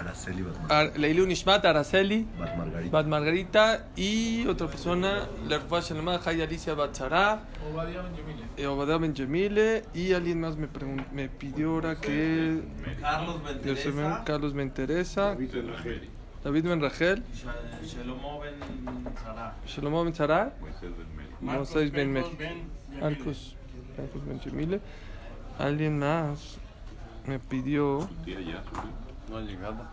Araceli. Ar- Leilu Nishmat, Araceli, Bat Margarita. Bat Margarita y otra persona, Lerfa Shalema, Jaya Alicia Batzara, eh, Obadiah Benjamile y alguien más me, pregun- me pidió ahora que Carlos Benteresa, Carlos me interesa, David Ben Rachel, Sh- Shelomo Ben Sara, Shlomo Ben Marcos Moisés Ben Mel, Ben Marcos Marcos Benjamile, alguien más me pidió, No ha llegado.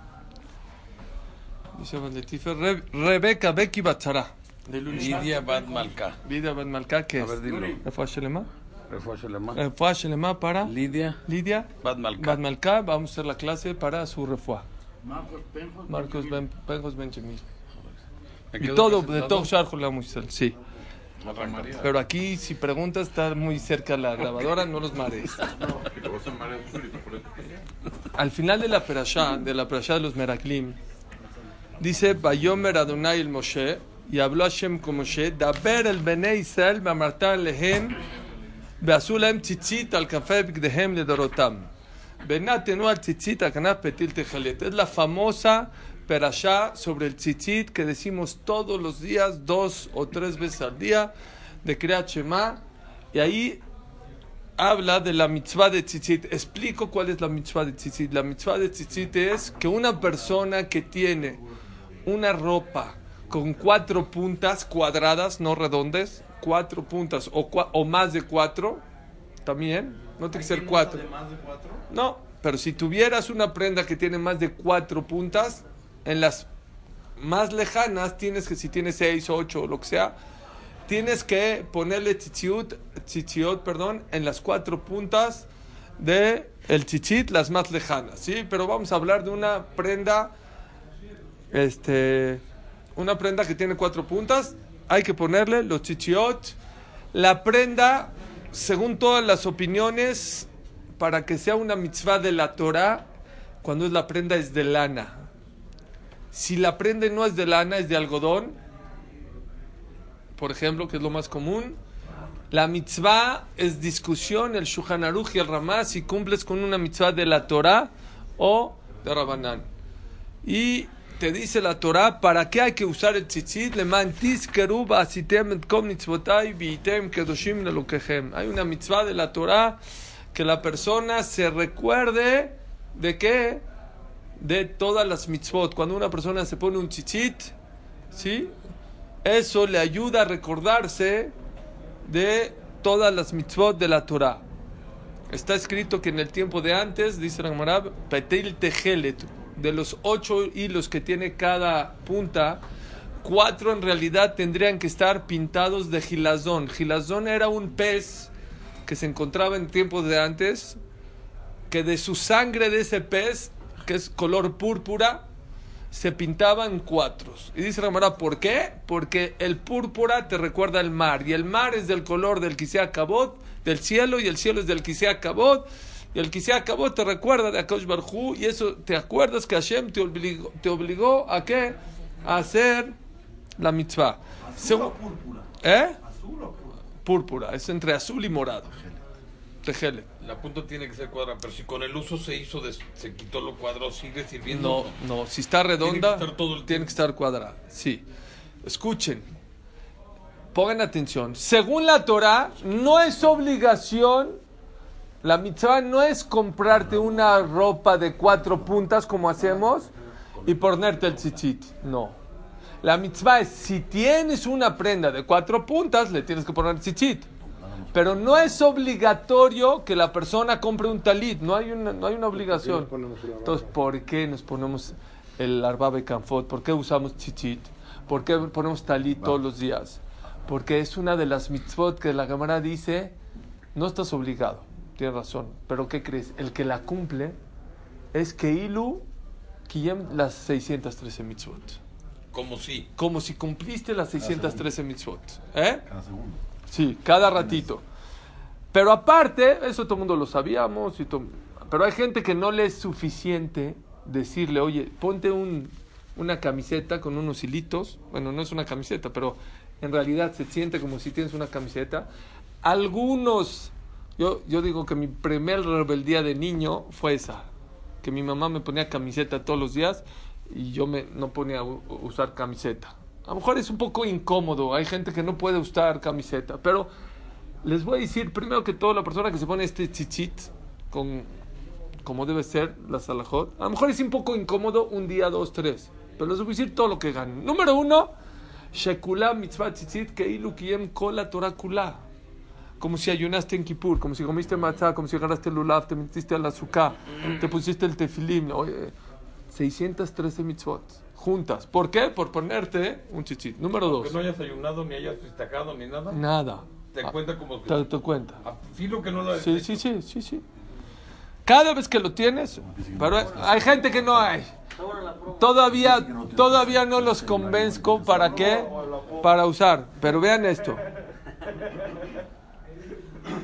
dice Valetife, Re- Rebeca Becky Batzara, Lidia Bad Malka. Vida Ben Malka, que A es ver, dilo. Shalema. Refuah Shalema para Lidia Lidia Bad Malka. Bad Malka, vamos a hacer la clase para su refuá. Marcos Pencos Marcos Ben, Benjamín. ¿Me Y todo, de todo Shar Hulam Israel, sí. Pero aquí, si preguntas, está muy cerca la grabadora, no los mares. Al final de la perashá, de la perashá de los Meraklim, dice, Bayomer Adonai el Moshe, y habló Hashem con Moshe, Daber el Bene Israel, Mamartan Lehem, Beazulem Tzitzit al Café Bigdehem le Dorotam. Benatenu al Tzitzit al Canaf Petil Tejalet. Es la famosa perashá sobre el Tzitzit que decimos todos los días, dos o tres veces al día, de Kriat Shema, y ahí habla de la mitzvah de tzitzit. Explico cuál es la mitzvah de tzitzit. La mitzvah de tzitzit es que una persona que tiene una ropa con cuatro puntas cuadradas, no redondes, cuatro puntas o, cua- o más de cuatro, también, no tiene que ser cuatro. de más de cuatro. No, pero si tuvieras una prenda que tiene más de cuatro puntas, en las más lejanas tienes que, si tienes seis, ocho o lo que sea, tienes que ponerle tzitziut, tzitziot, perdón, en las cuatro puntas de el tzitzit, las más lejanas, ¿sí? Pero vamos a hablar de una prenda, este, una prenda que tiene cuatro puntas, hay que ponerle los tzitziot, la prenda, según todas las opiniones, para que sea una mitzvah de la Torah, cuando es la prenda es de lana. Si la prenda no es de lana, es de algodón, por ejemplo, que es lo más común, la mitzvah es discusión, el Shulchan Aruch y el Ramá, si cumples con una mitzvah de la Torah o de Rabanán. Y te dice la Torah, ¿para qué hay que usar el tzitzit? Leman tizkeru ba'asitem et kol mitzvotai v'item kedoshim lelokehem. Hay una mitzvah de la Torah que la persona se recuerde de qué? De todas las mitzvot. Cuando una persona se pone un tzitzit, ¿sí? Eso le ayuda a recordarse de todas las mitzvot de la Torah. Está escrito que en el tiempo de antes, dice la Gemara, Petil Tejelet, de los ocho hilos que tiene cada punta, cuatro en realidad tendrían que estar pintados de gilazón. Gilazón era un pez que se encontraba en tiempos de antes, que de su sangre de ese pez, que es color púrpura, se pintaban cuatros. Y dice la Gemara, ¿por qué? Porque el púrpura te recuerda el mar, y el mar es del color del Kisea Kabot, del cielo, y el cielo es del Kisea Kabot, y el Kisea Kabot te recuerda de Akash Barhu, y eso te acuerdas que Hashem te obligó, te obligó a qué? A hacer la mitzvah. Azul o púrpura. ¿Eh? Azul o púrpura. Púrpura, es entre azul y morado. Tejele. La punta tiene que ser cuadrada, pero si con el uso se hizo, de- se quitó lo cuadrado, sigue sirviendo. No, no, si está redonda, Tiene que estar todo el tiene que estar cuadrada. Sí. Escuchen. Pongan atención. Según la Torah, no es obligación, la mitzvah no es comprarte una ropa de cuatro puntas como hacemos y ponerte el tzitzit. No. La mitzvah es, si tienes una prenda de cuatro puntas, le tienes que poner tzitzit. Pero no es obligatorio que la persona compre un talit, no hay una, no hay una obligación. Entonces, ¿por qué nos ponemos el arbabe canfot? ¿Por qué usamos tzitzit? ¿Por qué ponemos talit todos los días? Porque es una de las mitzvot que la cámara dice, no estás obligado, tienes razón, pero ¿qué crees? El que la cumple es que Ilu Kiyem las 613 mitzvot. Como si. Como si cumpliste las 613 mitzvot. ¿Eh? Cada segundo. Sí, cada ratito. Pero aparte, eso todo el mundo lo sabíamos, y pero hay gente que no le es suficiente decirle, oye, ponte un, una camiseta con unos hilitos. Bueno, no es una camiseta, pero en realidad se siente como si tienes una camiseta. Algunos, yo, yo digo que mi primer rebeldía de niño fue esa, que mi mamá me ponía camiseta todos los días y yo me, no ponía a usar camiseta. A lo mejor es un poco incómodo, hay gente que no puede usar camiseta, pero les voy a decir, primero que todo, la persona que se pone este chichit con como debe ser la salahot, a lo mejor es un poco incómodo un día, dos, tres, pero les voy a decir todo lo que ganan. Número uno, Shekula mitzvah tzitzit keilu kiem kol la Torah. Como si ayunaste en Kippur, como si comiste matzah, como si agarraste el lulav, te metiste al azúcar, te pusiste el tefilim. Oye, 613 mitzvot juntas. ¿Por qué? Por ponerte un chichit. Número Que dos, no hayas ayunado, ni hayas festejado, ni nada. nada. Te Ah, cuenta como que. Te, te cuenta. A filo que no lo Sí, sí, sí, sí, sí. Cada vez que lo tienes, pero hay gente que no hay. Todavía, todavía no los convenzco para qué, para usar. Pero vean esto.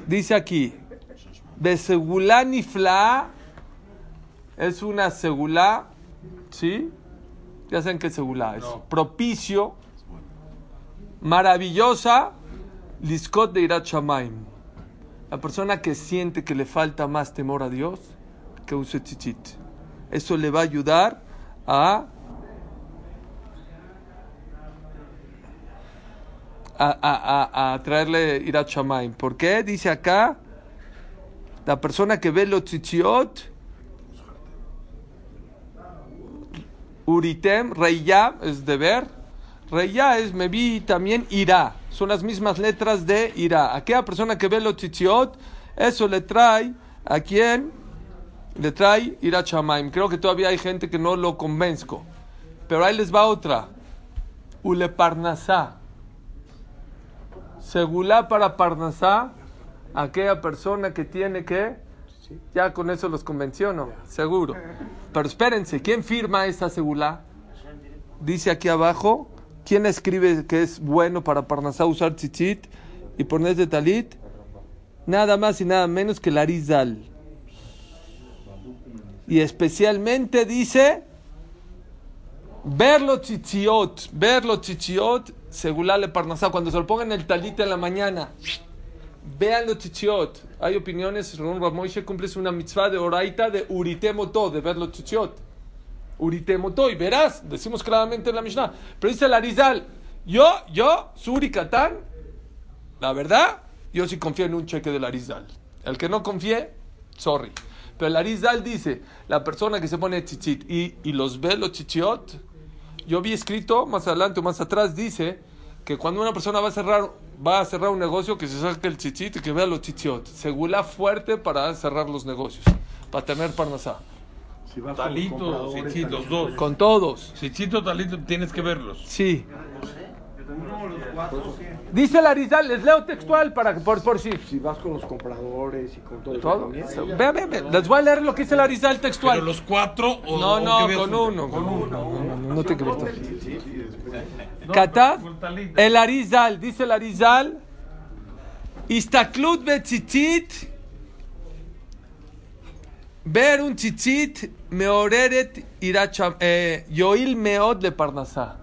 Dice aquí, de segulá nifla es una segulá, ¿sí? Ya saben qué segulá es. Propicio, maravillosa, liskot de irat shamaim. La persona que siente que le falta más temor a Dios, que use tzitzit. Eso le va a ayudar a, a, a, a, traerle Irat Shamaim. ¿Por qué? Dice acá, la persona que ve los tzitziot, Uritem, Reya es de ver, Reya es me vi también irá. Son las mismas letras de irá. Aquella persona que ve los tzitziot, eso le trae a quien le trae irá Shamaim. Creo que todavía hay gente que no lo convenzco. Pero ahí les va otra. Ule Parnasá. Segulá para Parnasá, aquella persona que tiene que. Ya con eso los convenciono, seguro. Pero espérense, ¿quién firma esa segulá? Dice aquí abajo, ¿quién escribe que es bueno para Parnasá usar tzitzit y ponerse talit? Nada más y nada menos que Larizal. Y especialmente dice verlo tzitziot, verlo tzitziot, segulá le Parnasá, cuando se lo pongan el talit en la mañana. Vean los tzitziot. Hay opiniones, según Ramoishe cumples una mitzvah de oraita de uritemoto, de ver los tzitziot. Uritemoto, y verás, decimos claramente en la Mishnah. Pero dice el yo, yo, Suri Katán, la verdad, yo sí confío en un cheque del Arizal. El que no confíe, sorry. Pero el Arizal dice, la persona que se pone tzitzit y, y los ve los tzitziot, yo vi escrito más adelante o más atrás, dice que cuando una persona va a cerrar, va a cerrar un negocio, que se saque el tzitzit y que vea los tzitziot. Segula fuerte para cerrar los negocios, para tener parnasá. Si Talito, los talito. dos. Con todos. Cicito, Talito, tienes que verlos. Sí. Dice el Arizal, les leo textual para por, por si. Si vas con los compradores y con todo, Todo. Ve, ve, ve. Les voy a leer lo que dice el Arizal textual. Pero los cuatro o No, o no, que veas con uno. Con uno. No, no, no tiene que Katav, con el Arizal, dice el Arizal, Istaklut betzitzit, ver un tzitzit, meoreret iracha, eh, yoil meod de parnasá.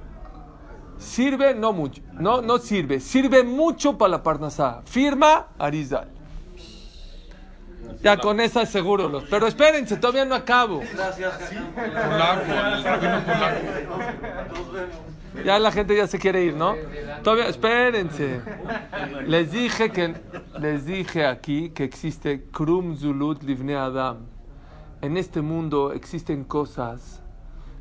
Sirve, no mucho, no, no sirve, sirve mucho para la parnasá. Firma Arizal. Ya con esa seguro los. Pero espérense, todavía no acabo. Ya la gente ya se quiere ir, ¿no? Todavía, espérense. Les dije que les dije aquí que existe Krum Zulut Livne Adam. En este mundo existen cosas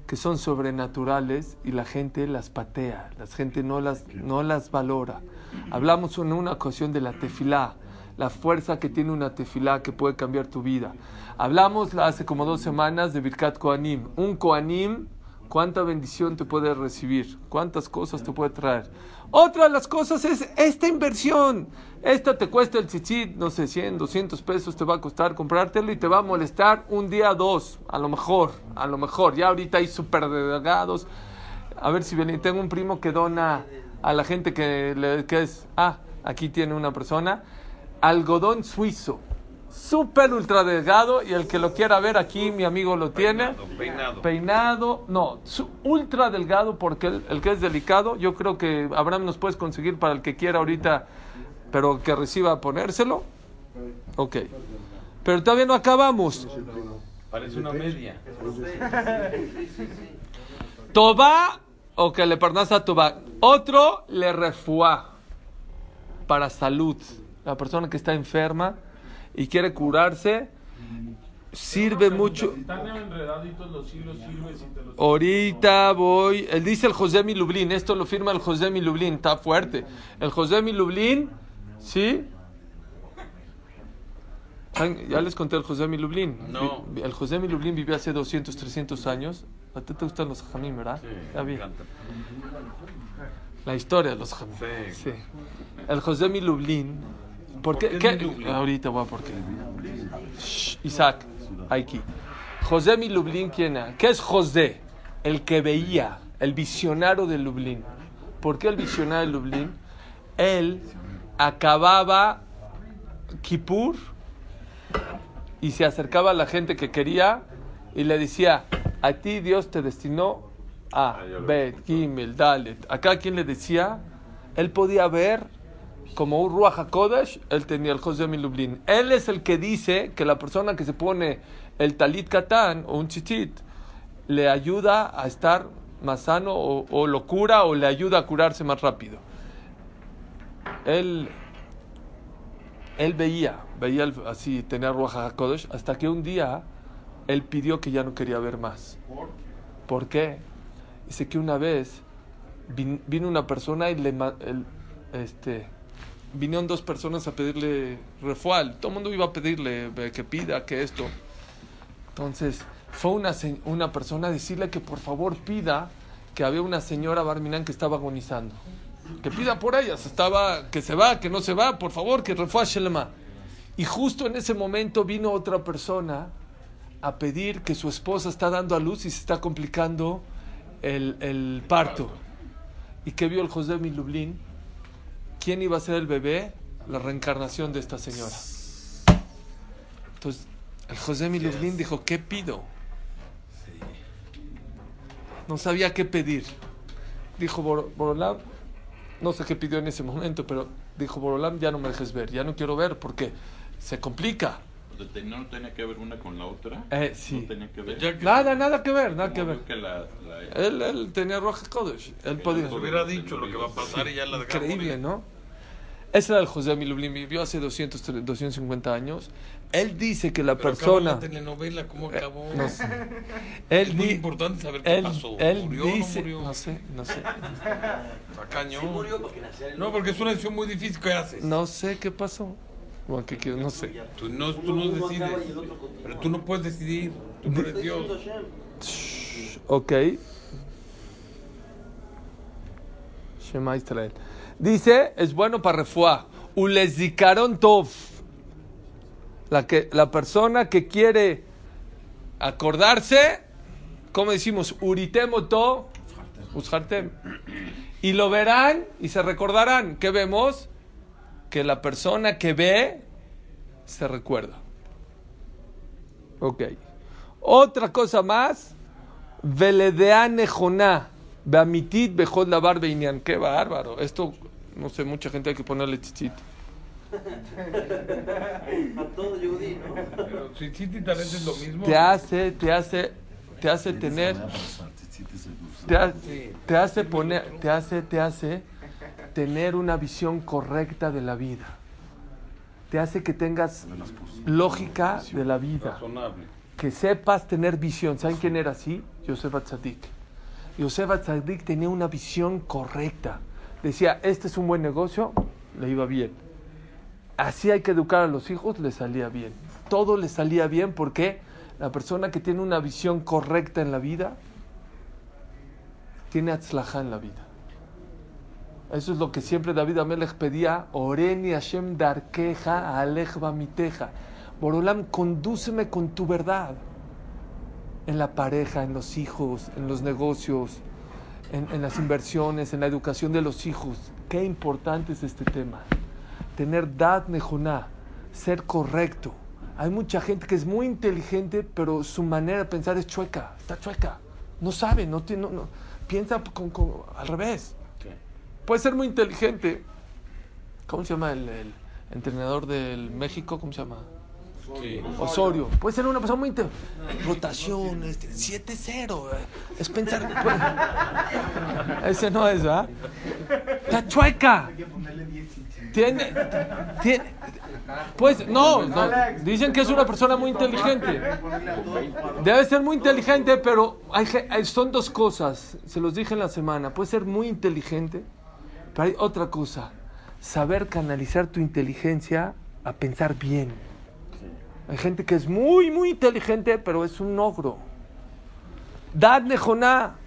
que son sobrenaturales y la gente las patea, la gente no las, no las valora. Hablamos en una ocasión de la tefilá, la fuerza que tiene una tefilá que puede cambiar tu vida. Hablamos hace como dos semanas de Birkat Koanim. Un Koanim cuánta bendición te puede recibir, cuántas cosas te puede traer. Otra de las cosas es esta inversión. Esta te cuesta el chichit, no sé, 100, 200 pesos te va a costar comprártelo y te va a molestar un día, dos, a lo mejor, a lo mejor. Ya ahorita hay súper delgados. A ver si tengo un primo que dona a la gente que, que es, ah, aquí tiene una persona, algodón suizo, súper ultra delgado y el que lo quiera ver aquí, mi amigo lo tiene. Peinado, peinado. Peinado, no, ultra delgado porque el, el que es delicado, yo creo que Abraham nos puedes conseguir para el que quiera ahorita, pero que reciba ponérselo. Ok. Pero todavía no acabamos. Parece una media. Toba o que le pernas a Toba. Otro le refuá para salud. La persona que está enferma y quiere curarse sirve mucho. Están enredaditos los hilos, sirves y te los... Ahorita voy. Él dice el José Mi Lublin. Esto lo firma el José Mi Lublin. Está fuerte. El José Mi Lublin, ¿sí? Ya les conté el José Mi Lublin. No. El José Mi Lublin vivió hace 200, 300 años. A ti te gustan los jamín, ¿verdad? Ya vi. Me encanta. La historia de los jamín. Sí. Sí. El José Mi Lublin. ¿Por qué? qué qué? Ahorita voy a por qué. Shh, Isaac, aquí. José Mi Lublin, ¿quién era? ¿Qué es José? El que veía, el visionario de Lublin. ¿Por qué el visionario de Lublin? Él acababa Kippur y se acercaba a la gente que quería y le decía, a ti Dios te destinó a Bet, Gimel, Dalet. Acá quien le decía, él podía ver como un Ruach HaKodesh, él tenía el José Milublin. Él es el que dice que la persona que se pone el talit katán o un chichit le ayuda a estar más sano o, o lo cura o le ayuda a curarse más rápido. Él, él veía, veía el- así, tenía Ruach HaKodesh, hasta que un día él pidió que ya no quería ver más. ¿Por qué? Dice que una vez vin- vino una persona y le el- este vinieron dos personas a pedirle refual. Todo el mundo iba a pedirle eh, que pida, que esto. Entonces fue una, una persona a decirle que por favor pida que había una señora Barminan que estaba agonizando. Que pida por ella, se estaba, que se va, que no se va, por favor, que refuá Shelema. Y justo en ese momento vino otra persona a pedir que su esposa está dando a luz y se está complicando el, el parto. ¿Y qué vio el José Milublin? ¿Quién iba a ser el bebé? La reencarnación de esta señora. Entonces, el José Milublin dijo, ¿qué pido? No sabía qué pedir. Dijo Bor- Borolam, no sé qué pidió en ese momento, pero dijo Borolam, ya no me dejes ver, ya no quiero ver porque se complica. ¿No tenía que ver una con la otra? Eh, sí. No tenía que ver. Que Nada, nada que ver, nada que ver. que la, la- Él, él tenía Roja Kodesh. Él podía. nos hubiera dicho lo que va a pasar y ya la Increíble. ¿no? Ese era el José Milublin, vivió hace 200, 250 años. Él dice que la Pero persona... la telenovela, ¿cómo acabó? no sé. Él, Es muy importante saber qué él, pasó. él ¿Murió o dice... no murió? No sé, no sé. Está cañón. No, porque es una decisión muy difícil. ¿Qué haces? No sé qué pasó. ¿Qué quiero? No sé. Tú no, tú no decides. Pero tú no puedes decidir. Tú no eres Dios. Ok. Shema Israel. Dice, es bueno para refuá. Ulezikaron tov. La, que, la persona que quiere acordarse, como decimos, uritemoto, ushartem. Y lo verán y se recordarán. ¿Qué vemos? Que la persona que ve se recuerda. Ok. Otra cosa más. Veledea nejoná. Beamitit bejod lavar beinian. Qué bárbaro. Esto, no sé, mucha gente hay que ponerle chichit. Pero si sí y talento es lo mismo. Te hace, te hace, te hace tener, te, ha- te hace poner, te hace, te hace tener una visión correcta de la vida. Te hace que tengas lógica de la vida. Que sepas tener visión. ¿Saben quién era así? Yosef Atzadik. Yosef Atzadik tenía una visión correcta. Decía, este es un buen negocio, le iba bien. Así hay que educar a los hijos, le salía bien. Todo le salía bien porque la persona que tiene una visión correcta en la vida tiene atzlajá en la vida. Eso es lo que siempre David Amelech pedía. Oreni Hashem darkeja alech miteja. Borolam, condúceme con tu verdad. En la pareja, en los hijos, en los negocios, en, las inversiones, en la educación de los hijos. Qué importante es este tema. Tener dad nejoná, ser correcto. Hay mucha gente que es muy inteligente, pero su manera de pensar es chueca, está chueca. No sabe, no tiene, no- piensa con- con- al revés. Puede ser muy inteligente. ¿Cómo se llama el, el entrenador del México? ¿Cómo se llama? Osorio. Puede ser una persona muy inte- Rotación, este, 7-0. eh, Es pensar. Ese no es, ¿ah? Está chueca. Tiene. tiene pues no, no, dicen que es una persona muy inteligente. Debe ser muy inteligente, pero hay- son dos cosas. Se los dije en la semana. Puede ser muy inteligente, pero hay otra cosa. Saber canalizar tu inteligencia a pensar bien. Hay gente que es muy, muy inteligente, pero es un ogro. Dad Nejoná.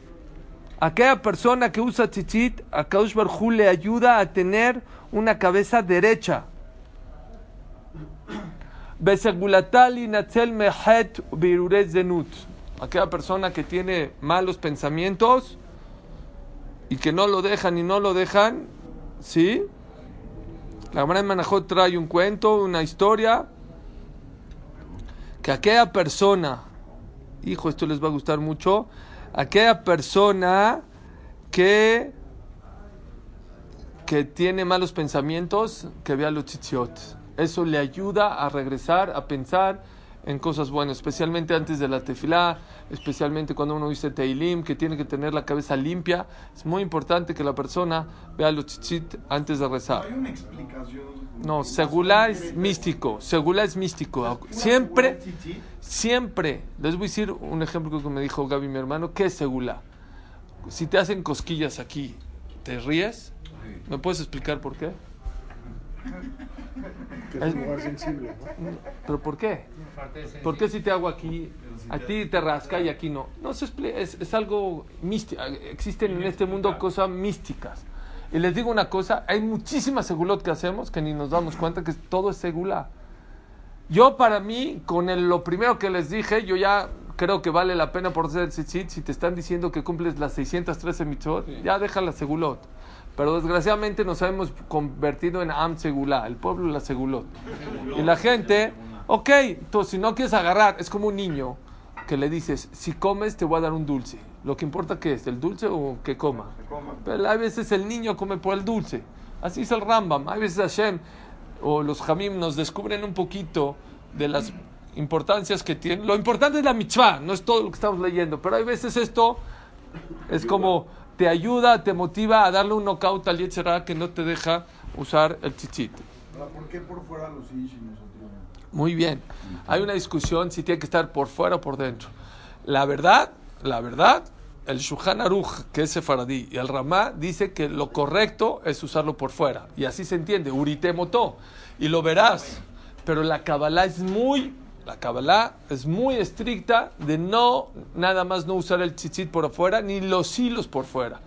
Aquella persona que usa tzitzit, a Kaush Barjú le ayuda a tener una cabeza derecha. Besegulatali Natzel Mehet Birurez Zenut. Aquella persona que tiene malos pensamientos y que no lo dejan y no lo dejan, ¿sí? La Gemara en Manajot trae un cuento, una historia, que aquella persona, hijo, esto les va a gustar mucho, aquella persona que, que tiene malos pensamientos, que vea los tzitziot. Eso le ayuda a regresar, a pensar en cosas buenas, especialmente antes de la tefilá, especialmente cuando uno dice teilim, que tiene que tener la cabeza limpia. Es muy importante que la persona vea los tzitzit antes de rezar. Hay una explicación. No, segula es místico, segula es místico. Siempre, siempre, les voy a decir un ejemplo que me dijo Gaby, mi hermano, ¿qué es segula? Si te hacen cosquillas aquí, ¿te ríes? ¿Me puedes explicar por qué? Que es un lugar sensible. ¿no? ¿Pero por qué? ¿Por qué si te hago aquí, a ti te rasca y aquí no? No se expli- es, es algo místico. Existen en este mundo cosas místicas. Y les digo una cosa, hay muchísimas segulot que hacemos que ni nos damos cuenta que todo es segula. Yo para mí, con el- lo primero que les dije, yo ya creo que vale la pena por hacer el tzitzit. Si te están diciendo que cumples las 613 mitzvot, ya deja la segulot. Pero desgraciadamente nos hemos convertido en Am Segulá, el pueblo la Segulot. Y la gente, ok, entonces si no quieres agarrar, es como un niño que le dices, si comes te voy a dar un dulce. Lo que importa que es, el dulce o que coma. Pero hay veces el niño come por el dulce. Así es el Rambam. Hay veces Hashem o los Hamim nos descubren un poquito de las importancias que tienen. Lo importante es la mitzvah, no es todo lo que estamos leyendo. Pero hay veces esto es como te ayuda, te motiva a darle un knockout al Yetzirah que no te deja usar el. Ahora, ¿Por qué por fuera los? Muy bien. Hay una discusión si tiene que estar por fuera o por dentro. La verdad, la verdad, el Shulchan Aruch, que es sefaradí, y el Ramá dice que lo correcto es usarlo por fuera. Y así se entiende, urite motó. Y lo verás. Pero la Kabbalah es muy, la Kabbalah es muy estricta de no, nada más no usar el tzitzit por afuera, ni los hilos por fuera.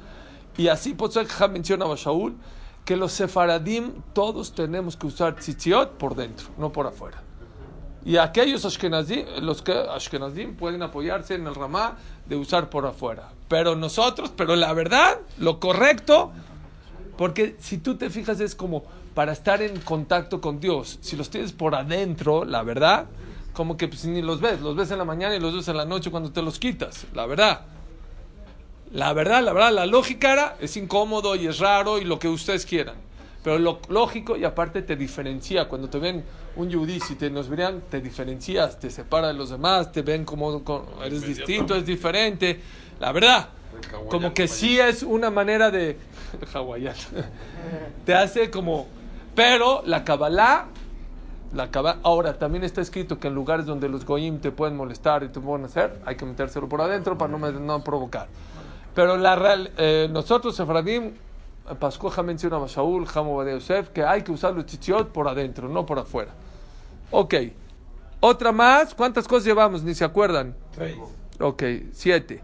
Y así, que menciona a Shaul, que los sefaradim todos tenemos que usar tzitziot por dentro, no por afuera. Y aquellos ashkenazim, los que ashkenazim pueden apoyarse en el ramá de usar por afuera. Pero nosotros, pero la verdad, lo correcto, porque si tú te fijas es como para estar en contacto con Dios. Si los tienes por adentro, la verdad, como que pues, ni los ves, los ves en la mañana y los ves en la noche cuando te los quitas, la verdad. La verdad, la verdad, la lógica era, es incómodo y es raro y lo que ustedes quieran. Pero lo lógico y aparte te diferencia. Cuando te ven un yudí, si te nos verían, te diferencias, te separa de los demás, te ven como, como eres distinto, es diferente. La verdad, como que sí es una manera de... hawaiano. te hace como... Pero la Kabbalah, la ahora también está escrito que en lugares donde los goyim te pueden molestar y te pueden hacer, hay que metérselo por adentro para no, no provocar. Pero la real, eh, nosotros, Sefradim, Pascuaja menciona a Shaul, Jamo de Yosef, que hay que usar los tzitzit por adentro, no por afuera. Ok. Otra más, ¿cuántas cosas llevamos? Ni se acuerdan. Ok, siete.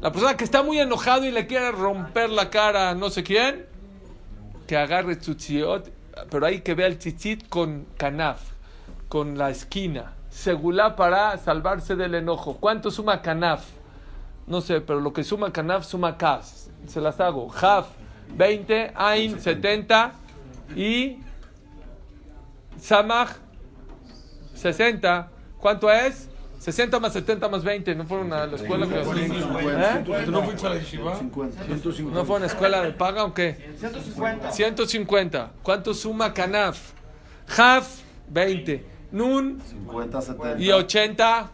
La persona que está muy enojado y le quiere romper la cara a no sé quién, que agarre tzutziot, pero hay que ver el tzitzit con canaf, con la esquina. Segulá para salvarse del enojo. ¿Cuánto suma canaf? No sé, pero lo que suma canaf suma kas. Se las hago. Jaf, 20, Ain, 70 y Samach, 60. ¿Cuánto es? 60 más 70 más 20. ¿No fueron a la escuela? que- ¿Eh? ¿Tú no fuiste a la yeshiva? 150. ¿No fueron a escuela de paga o qué? 150. 150. ¿Cuánto suma Canaf? Jaf, 20. Nun 50, 70. y 80.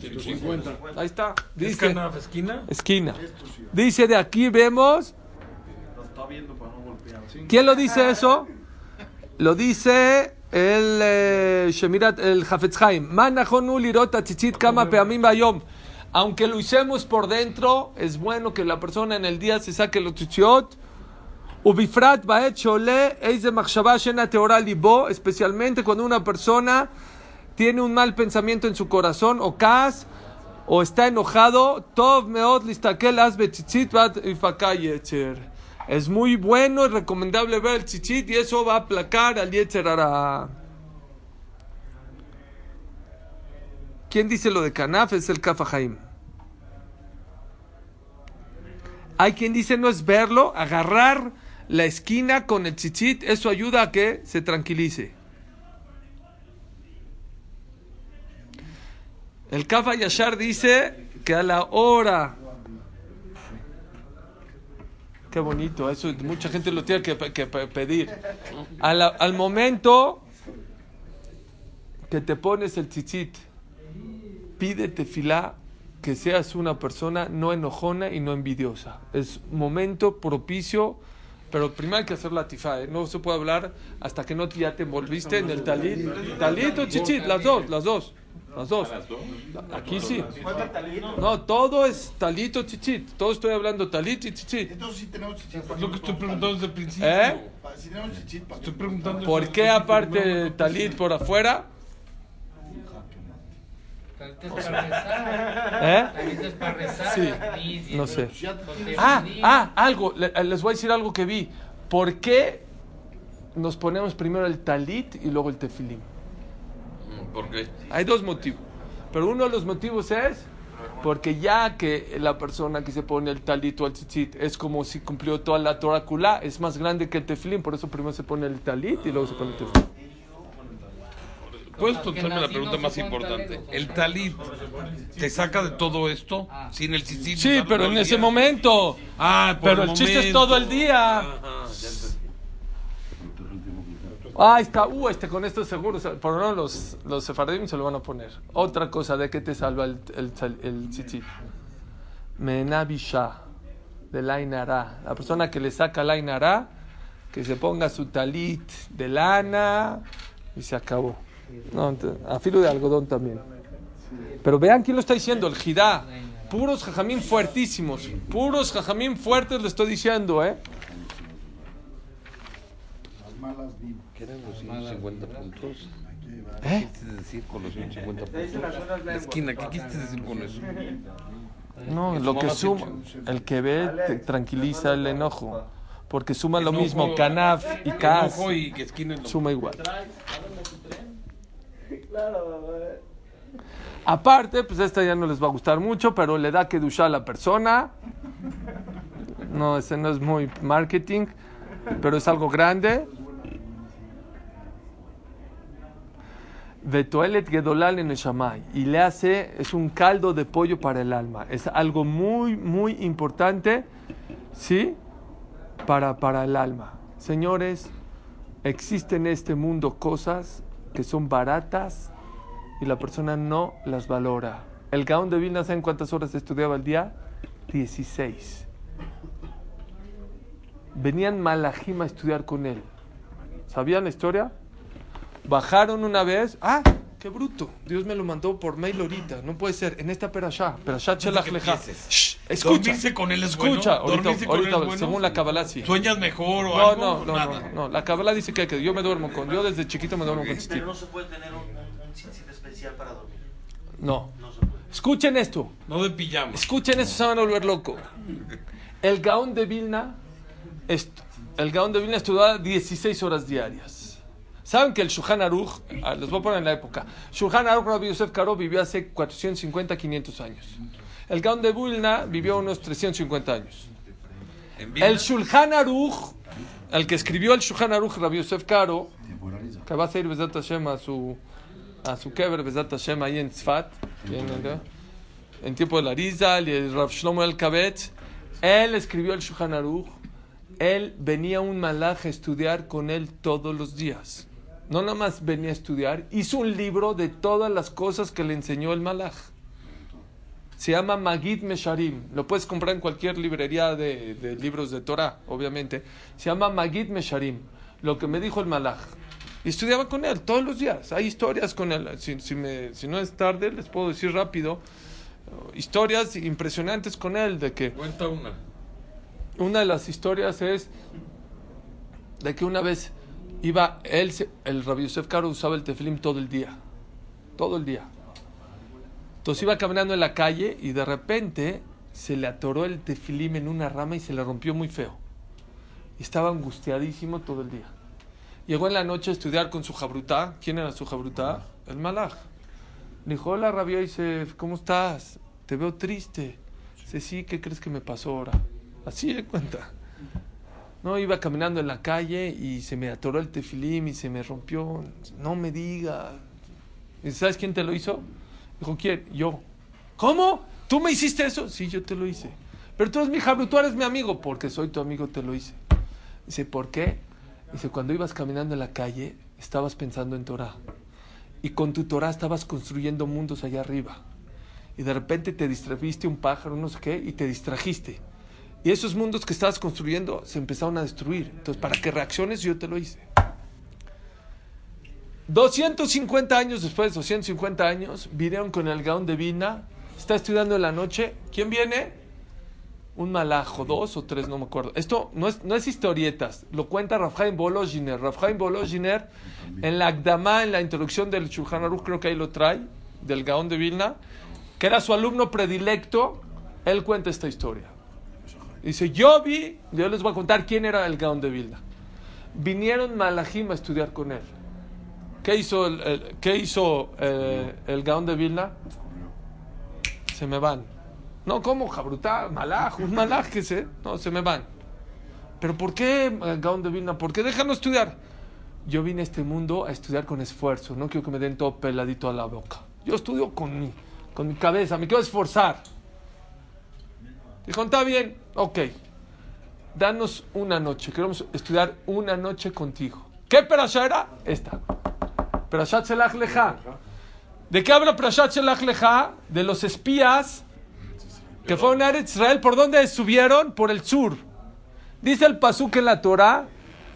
150. Ahí está. ¿Es Dice. canaf esquina? Esquina. Dice de aquí vemos. ¿Quién lo dice eso? Lo dice el eh, Shemirat, el Hafetz Haim. Kama peamim bayom. Aunque lo usemos por dentro, es bueno que la persona en el día se saque los tzitziot. Ubifrat ba'et shole eize machshava shena teora libo, especialmente cuando una persona tiene un mal pensamiento en su corazón o kas o está enojado, tov meot listakel az betzitzit bat ifaka yetzer. Es muy bueno y recomendable ver el tzitzit y eso va a aplacar al yetzer hara. ¿Quién dice lo de Kanaf? Es el Kafahaim. Hay quien dice no es verlo, agarrar la esquina con el tzitzit, eso ayuda a que se tranquilice. El Kafa Yashar dice que a la hora. Qué bonito, eso mucha gente lo tiene que, que pe- pedir. Al momento que te pones el tzitzit, pide tefilá que seas una persona no enojona y no envidiosa. Es momento propicio, pero primero hay que hacer la tifá. ¿eh? No se puede hablar hasta que no ya te envolviste en el talit. Talit o chichit, las dos, las dos. Las dos. Aquí sí. No, todo es talit o chichit. Todo estoy hablando talit y chichit. Entonces sí tenemos chichit. Es lo que estoy preguntando desde el principio. ¿Eh? Si tenemos chichit, ¿para Estoy preguntando. ¿Por qué aparte talit por afuera? ¿Eh? Sí, no sé. Ah, ah, algo, le- les voy a decir algo que vi. ¿Por qué nos ponemos primero el talit y luego el tefilín? ¿Por qué? Hay dos motivos. Pero uno de los motivos es porque ya que la persona que se pone el talit o el tzitzit es como si cumplió toda la Torah kulá, es más grande que el tefilín, por eso primero se pone el talit y luego se pone el tefilín. ¿Puedes contestarme la pregunta más importante? ¿El talit te saca de todo esto sin el tzitzit? Sí, pero en ese momento. Ah, por Pero el chiste es todo el día. Ah, está, uh, este con esto seguro, se- por lo menos los, los sefardim se lo van a poner. Otra cosa de que te salva el, el, el tzitzit. Menabisha, de la Ainara. La persona que le saca la Ainara, que se ponga su talit de lana y se acabó. No, a filo de algodón también. Pero vean quién lo está diciendo, el Jidá. Puros jajamín fuertísimos. Puros jajamín fuertes le estoy diciendo, ¿eh? las malas vibras. ¿Qué eran los 150 puntos? ¿Eh? ¿Qué quisiste decir con los 150 puntos? La esquina, ¿qué quisiste decir con eso? No, lo que suma, el que ve te tranquiliza el enojo, porque suma lo mismo, canaf y cas, suma igual. Aparte, pues esta ya no les va a gustar mucho, pero le da que ducha a la persona. No, ese no es muy marketing, pero es algo grande. Vetoelet Gedolal en el Shamay. Y le hace, es un caldo de pollo para el alma. Es algo muy, muy importante, ¿sí? Para, para el alma. Señores, existen en este mundo cosas que son baratas y la persona no las valora. El Gaón de Vilna, ¿saben cuántas horas estudiaba al día? 16. Venían Malajim a estudiar con él. ¿Sabían la historia? Bajaron una vez. ¡Ah! ¡Qué bruto! Dios me lo mandó por mail ahorita. No puede ser. En esta perashá. Perashá Shelach que Leja. Escucha. ¿Dormirse con él es Escucha. bueno? Ahorita, ¿Dormirse con él ahorita, bueno? según la Kabbalah, sí. ¿Sueñas mejor o No, algo? no, no, Nada. no, no. La Kabbalah dice que, que yo me duermo con. Yo desde chiquito me duermo con chiquito. Pero no se puede tener un, un No. Escuchen esto. No de pijama. Escuchen esto, se van a volver loco. El Gaón de Vilna, est- el Gaón de Vilna estudiaba 16 horas diarias. Saben que el Shulchan Aruch, ah, les voy a poner en la época, Shulchan Aruch Rabbi Yosef Karo vivió hace 450, 500 años. El Gaón de Vilna vivió unos 350 años. El Shulchan Aruch, el que escribió el Shulchan Aruch Rabbi Yosef Karo, que va a ir Bezat Hashem a su, a su kever Bezat Hashem ahí en Tzfat, en, en tiempo de la Rizal y el Rav Shlomo El Kabetz, él escribió el Shulchan Aruch, él venía un malaj a estudiar con él todos los días. No nada más venía a estudiar, hizo un libro de todas las cosas que le enseñó el malaj. Se llama Magid Mesharim. Lo puedes comprar en cualquier librería de, de libros de Torah, obviamente. Se llama Magid Mesharim. Lo que me dijo el malaj. Y estudiaba con él todos los días. Hay historias con él. Si, si me- si no es tarde, les puedo decir rápido. uh, Historias impresionantes con él. De que Cuenta una. una de las historias es de que una vez iba él, el Rabbi Yosef Karo usaba el teflim todo el día. Todo el día. Entonces iba caminando en la calle y de repente se le atoró el tefilim en una rama y se le rompió muy feo. Estaba angustiadísimo todo el día. Llegó en la noche a estudiar con su jabrutá. ¿Quién era su jabrutá? El malaj. Le dijo, hola Rabbi Yosef, ¿cómo estás? Te veo triste. Dice, sí, ¿qué crees que me pasó ahora? Así de cuenta. No, iba caminando en la calle y se me atoró el tefilim y se me rompió. No me diga. ¿Y ¿Sabes quién te lo hizo? Dijo, ¿quién? Yo. ¿Cómo? ¿Tú me hiciste eso? Sí, yo te lo hice. Pero tú eres mi jabru, tú eres mi amigo. Porque soy tu amigo, te lo hice. Dice, ¿por qué? Dice, cuando ibas caminando en la calle, estabas pensando en Torah. Y con tu Torah estabas construyendo mundos allá arriba. Y de repente te distrajiste un pájaro, no sé qué, y te distrajiste. Y esos mundos que estabas construyendo se empezaron a destruir. Entonces, para que reacciones, yo te lo hice. 250 años después, 250 años, vinieron con el Gaón de Vina. Está estudiando en la noche. ¿Quién viene? Un malajo, dos o tres, no me acuerdo. Esto no es, no es historietas, lo cuenta Rafhaim Bolojiner. Rafhaim Bolojiner, en la Agdamá, en la introducción del Shulchan Aruch, creo que ahí lo trae, del Gaón de Vilna, que era su alumno predilecto, él cuenta esta historia. Dice, yo vi, yo les voy a contar quién era el Gaón de Vilna. Vinieron Malachim a estudiar con él. ¿Qué hizo el, el- ¿qué hizo, eh, el Gaón de Vilna? Se me van. No, ¿cómo? Jabrutá, malaj, un malaj que se... No, se me van. ¿Pero por qué, eh, Gaón de Vilna? ¿Por qué déjanos estudiar? Yo vine a este mundo a estudiar con esfuerzo. No quiero que me den todo peladito a la boca. Yo estudio con mi, con mi cabeza. Me quiero esforzar. Dijo, está bien. Ok. Danos una noche. Queremos estudiar una noche contigo. ¿Qué perasha era? Esta. Perashat Shelach Lecha. ¿De qué habla Perashat Shelach Lecha? De los espías que fueron a Israel. ¿Por dónde subieron? Por el sur. Dice el pasuk en la Torah,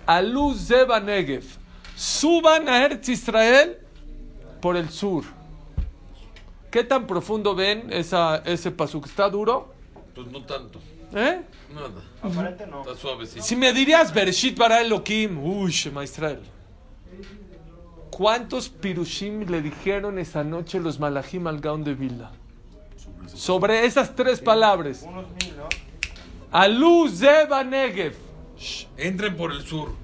Alu Zeba Negev. Suban a Eretz Israel por el sur. ¿Qué tan profundo ven ese pasuk? ¿Está duro? Pues no tanto. ¿Eh? Nada. Aparente no. Está suavecito. Si me dirías Bereshit bara Elohim, uy, Shema Israel. ¿Cuántos pirushim le dijeron esa noche los malachim al Gaón de Vilna? Sobre esas tres palabras. Unos mil, ¿no? Zeba Negev. Entren por el sur.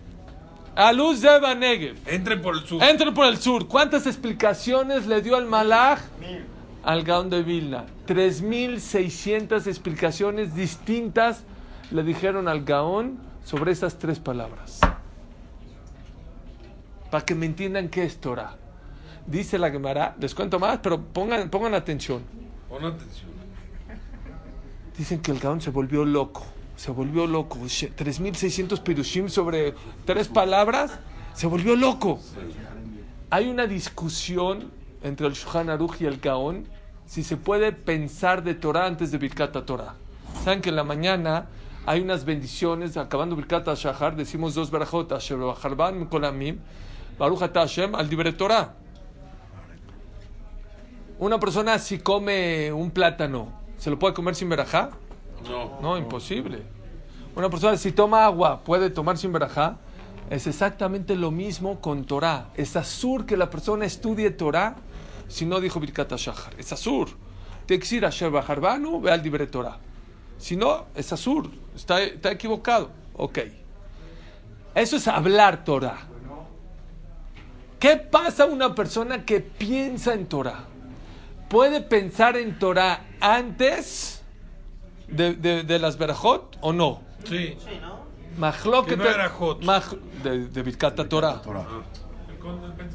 Alu Zeba Negev. Entren por el sur. Entren por el sur. ¿Cuántas explicaciones le dio al malach Mil. Al Gaón de Vilna? 3.600 explicaciones distintas le dijeron al Gaón sobre esas tres palabras. Para que me entiendan qué es Torah. Dice la Gemara, les cuento más, pero pongan, pongan atención. Pon atención. Dicen que el Gaón se volvió loco. Se volvió loco. She- 3.600 pirushim sobre tres palabras. Se volvió loco. Hay una discusión entre el Shulchan Aruch y el Gaón si se puede pensar de Torah antes de Birkat Torah. Saben que en la mañana hay unas bendiciones. Acabando Birkat Shahar decimos dos berajot. Asher Bacharban Mikolamim. Baruch Hashem al Dibre Torah. Una persona si come un plátano, ¿se lo puede comer sin verajá? No. No, imposible. Una persona si toma agua, ¿puede tomar sin verajá? Es exactamente lo mismo con Torah. Es azur que la persona estudie Torah si no dijo Birkat Shahar. Es Asur. Tiene que ir a Asher Bajarbanu, ve al libre Torah. Si no, es Asur. Está, está equivocado. Ok. Eso es hablar Torah. ¿Qué pasa a una persona que piensa en Torah? ¿Puede pensar en Torah antes de, de- de las Berajot o no? Sí. Que no era Jot. Maj- de, de Birkat Torah. Torah.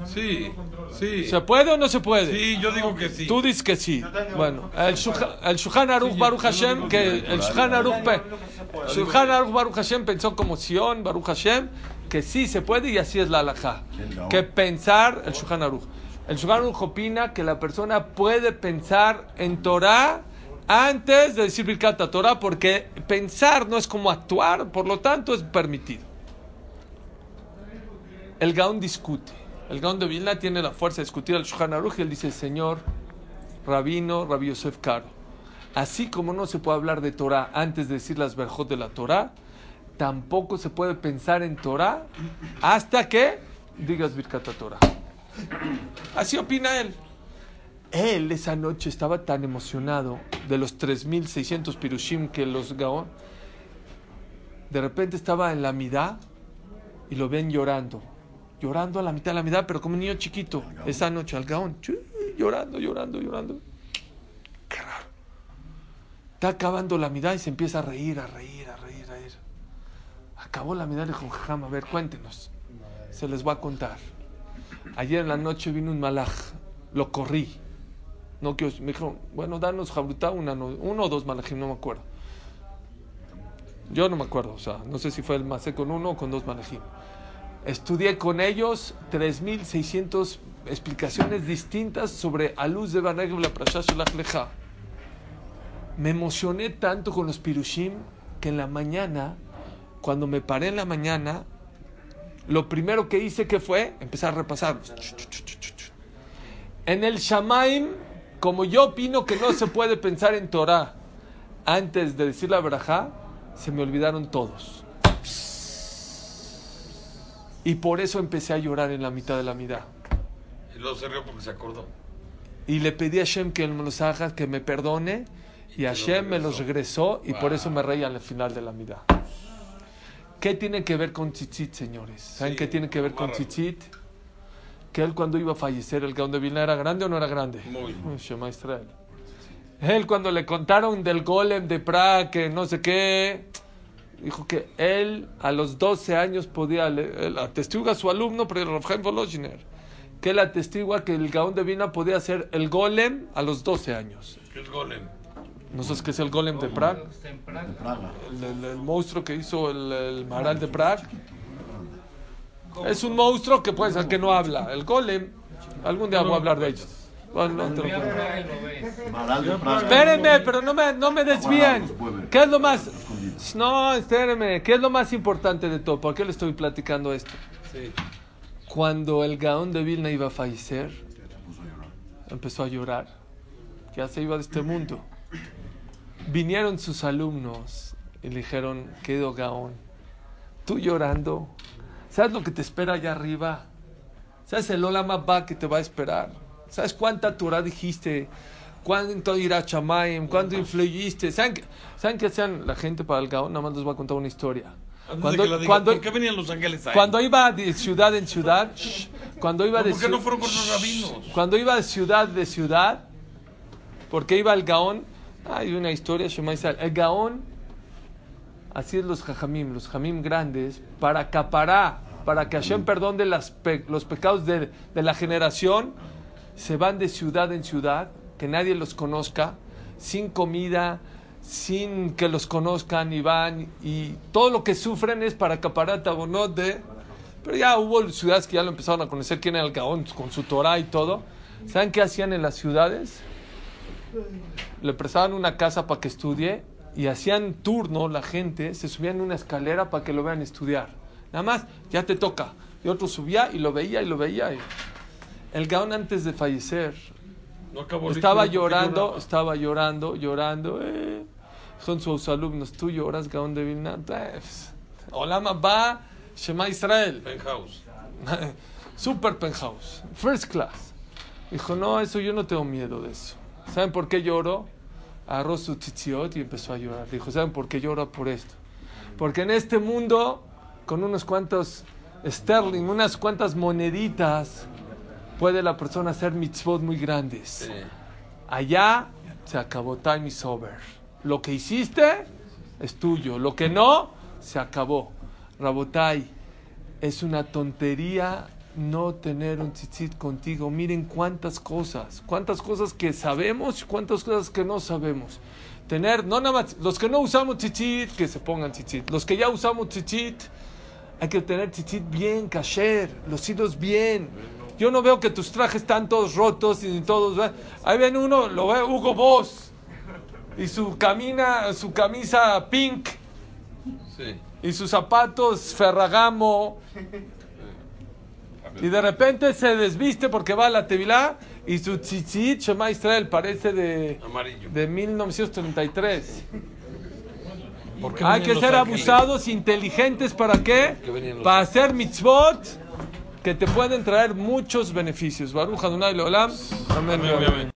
Sí. Sí. ¿Se puede o no se puede? Sí, yo digo que sí. Tú dices que sí. Bueno, el Shulchan Aruch Baruch Hashem, que el Shulchan Aruch, Baruch Hashem pensó como Sion, Baruch Hashem, que sí se puede y así es la halajá. Que pensar, el Shulchan Aruch. El Shulchan Aruch opina que la persona puede pensar en Torah antes de decir Birkat Torah, porque pensar no es como actuar, por lo tanto es permitido. El Gaón discute. El Gaón de Vilna tiene la fuerza de discutir al Shulchan Aruch y él dice, Señor, Rabino, Rabbi Yosef Karo, así como no se puede hablar de Torah antes de decir las verjot de la Torah, tampoco se puede pensar en Torah hasta que digas Birkat Torah. Así opina él. Él esa noche estaba tan emocionado de los 3.600 pirushim que los Gaón, de repente estaba en la midá y lo ven llorando. Llorando a la mitad de la mitad, pero como un niño chiquito. Esa noche al gaón. Llorando, llorando, llorando. Qué raro. Está acabando la mitad y se empieza a reír, a reír, a reír, a reír. Acabó la mitad le dijo, Jajam, a ver, cuéntenos. Se les va a contar. Ayer en la noche vino un malaj. Lo corrí. No quiero, me dijo, bueno, danos jabrutá, una, uno o dos malajim, no me acuerdo. Yo no me acuerdo, o sea, no sé si fue el masé con uno o con dos malajim. Estudié con ellos 3.600 explicaciones distintas sobre a luz de Banegev la Prasha Shelach Lecha. Me emocioné tanto con los pirushim que en la mañana, cuando me paré en la mañana, lo primero que hice que fue empezar a repasarlos. En el Shamaim, como yo opino que no se puede pensar en Torah antes de decir la Berajá, se me olvidaron todos. Y por eso empecé a llorar en la mitad de la mitad. Y luego se rió porque se acordó. Y le pedí a Hashem que me los haga, que me perdone. Y Hashem me los regresó y por eso me reí al final de la mitad. ¿Qué tiene que ver con Tzitzit, señores? ¿Saben Sí, qué tiene que ver con. Tzitzit? Que él cuando iba a fallecer, el Gaón de Vilna, ¿era grande o no era grande? Muy. Uy, Shema Israel. Él cuando le contaron del golem de Praga, que no sé qué, dijo que él a los 12 años podía, él atestigua a su alumno, pero el Rafael Volozhiner, que él atestigua que el Gaón de Vilna podía hacer el golem a los 12 años. ¿Qué es golem? ¿No sabes qué es el golem de Praga? De Praga. El, el- el monstruo que hizo el, el Maral de Praga. Es un monstruo que puede ser que no habla. El golem, algún día voy a hablar de ellos. Bueno, no te lo. Espérenme, pero no me, no me desvíen. ¿Qué es lo más? No, espérenme. ¿Qué es lo más importante de todo? ¿Por qué le estoy platicando esto? Sí. Cuando el Gaón de Vilna iba a fallecer, empezó a llorar. Ya se iba de este mundo. Vinieron sus alumnos y le dijeron, querido Gaón, tú llorando, ¿sabes lo que te espera allá arriba? ¿Sabes el Olam Abba que te va a esperar? ¿Sabes cuánta Torah dijiste? ¿Cuánto irá Chamayim? ¿Cuánto influiste? ¿Saben qué, ¿Saben qué hacían la gente para el Gaón? Nada más les voy a contar una historia. Antes que diga, cuando, ¿Por qué venían los ángeles ahí? cuando iba de ciudad en ciudad, shh, cuando iba de ¿Por qué no fueron con los rabinos? cuando iba de ciudad de ciudad, porque iba al Gaón, hay una historia, el Gaón, así es los Jajamim, los Jamim grandes, para acaparar, para que Hashem perdone las pe- los pecados de, de la generación, se van de ciudad en ciudad, que nadie los conozca, sin comida, sin que los conozcan y van, y todo lo que sufren es para acaparar tabonot de... Pero ya hubo ciudades que ya lo empezaron a conocer quién era el Gaón con su Torah y todo. ¿Saben qué hacían en las ciudades? Le prestaban una casa para que estudie y hacían turno la gente, se subían en una escalera para que lo vean estudiar. Nada más, ya te toca. Y otro subía y lo veía y lo veía. El Gaón antes de fallecer No acabó la estaba llorando, estaba llorando, llorando. eh. Son sus alumnos. ¿Tú lloras, Gaón de Vilna? Pues, Olama va, Shema Israel. Penthouse. Super penthouse. First class. Dijo, no, eso yo no tengo miedo de eso. ¿Saben por qué lloro? Agarró su tzitziot y empezó a llorar. Dijo, ¿saben por qué lloro por esto? Porque en este mundo, con unos cuantos sterling, unas cuantas moneditas, puede la persona hacer mitzvot muy grandes. Allá se acabó, time is over. Lo que hiciste es tuyo, lo que no, se acabó. Rabotai, es una tontería no tener un tzitzit contigo. Miren cuántas cosas, cuántas cosas que sabemos y cuántas cosas que no sabemos. Tener, no nada más, los que no usamos tzitzit, que se pongan tzitzit. Los que ya usamos tzitzit, hay que tener tzitzit bien, kasher, los hilos bien. Yo no veo que tus trajes están todos rotos y todos. Ahí ven uno, lo ve Hugo Boss. Y su, camina, su camisa pink. Sí. Y sus zapatos Ferragamo. Y de repente se desviste porque va a la Tevilá y su tzitzit Shema Israel parece de, Amarillo. de 1933. ¿Por qué Hay que ser abusados, inteligentes, ¿para qué? Para hacer mitzvot que te pueden traer muchos beneficios. Baruch Adonai Leolam. Amén. Amén, amén.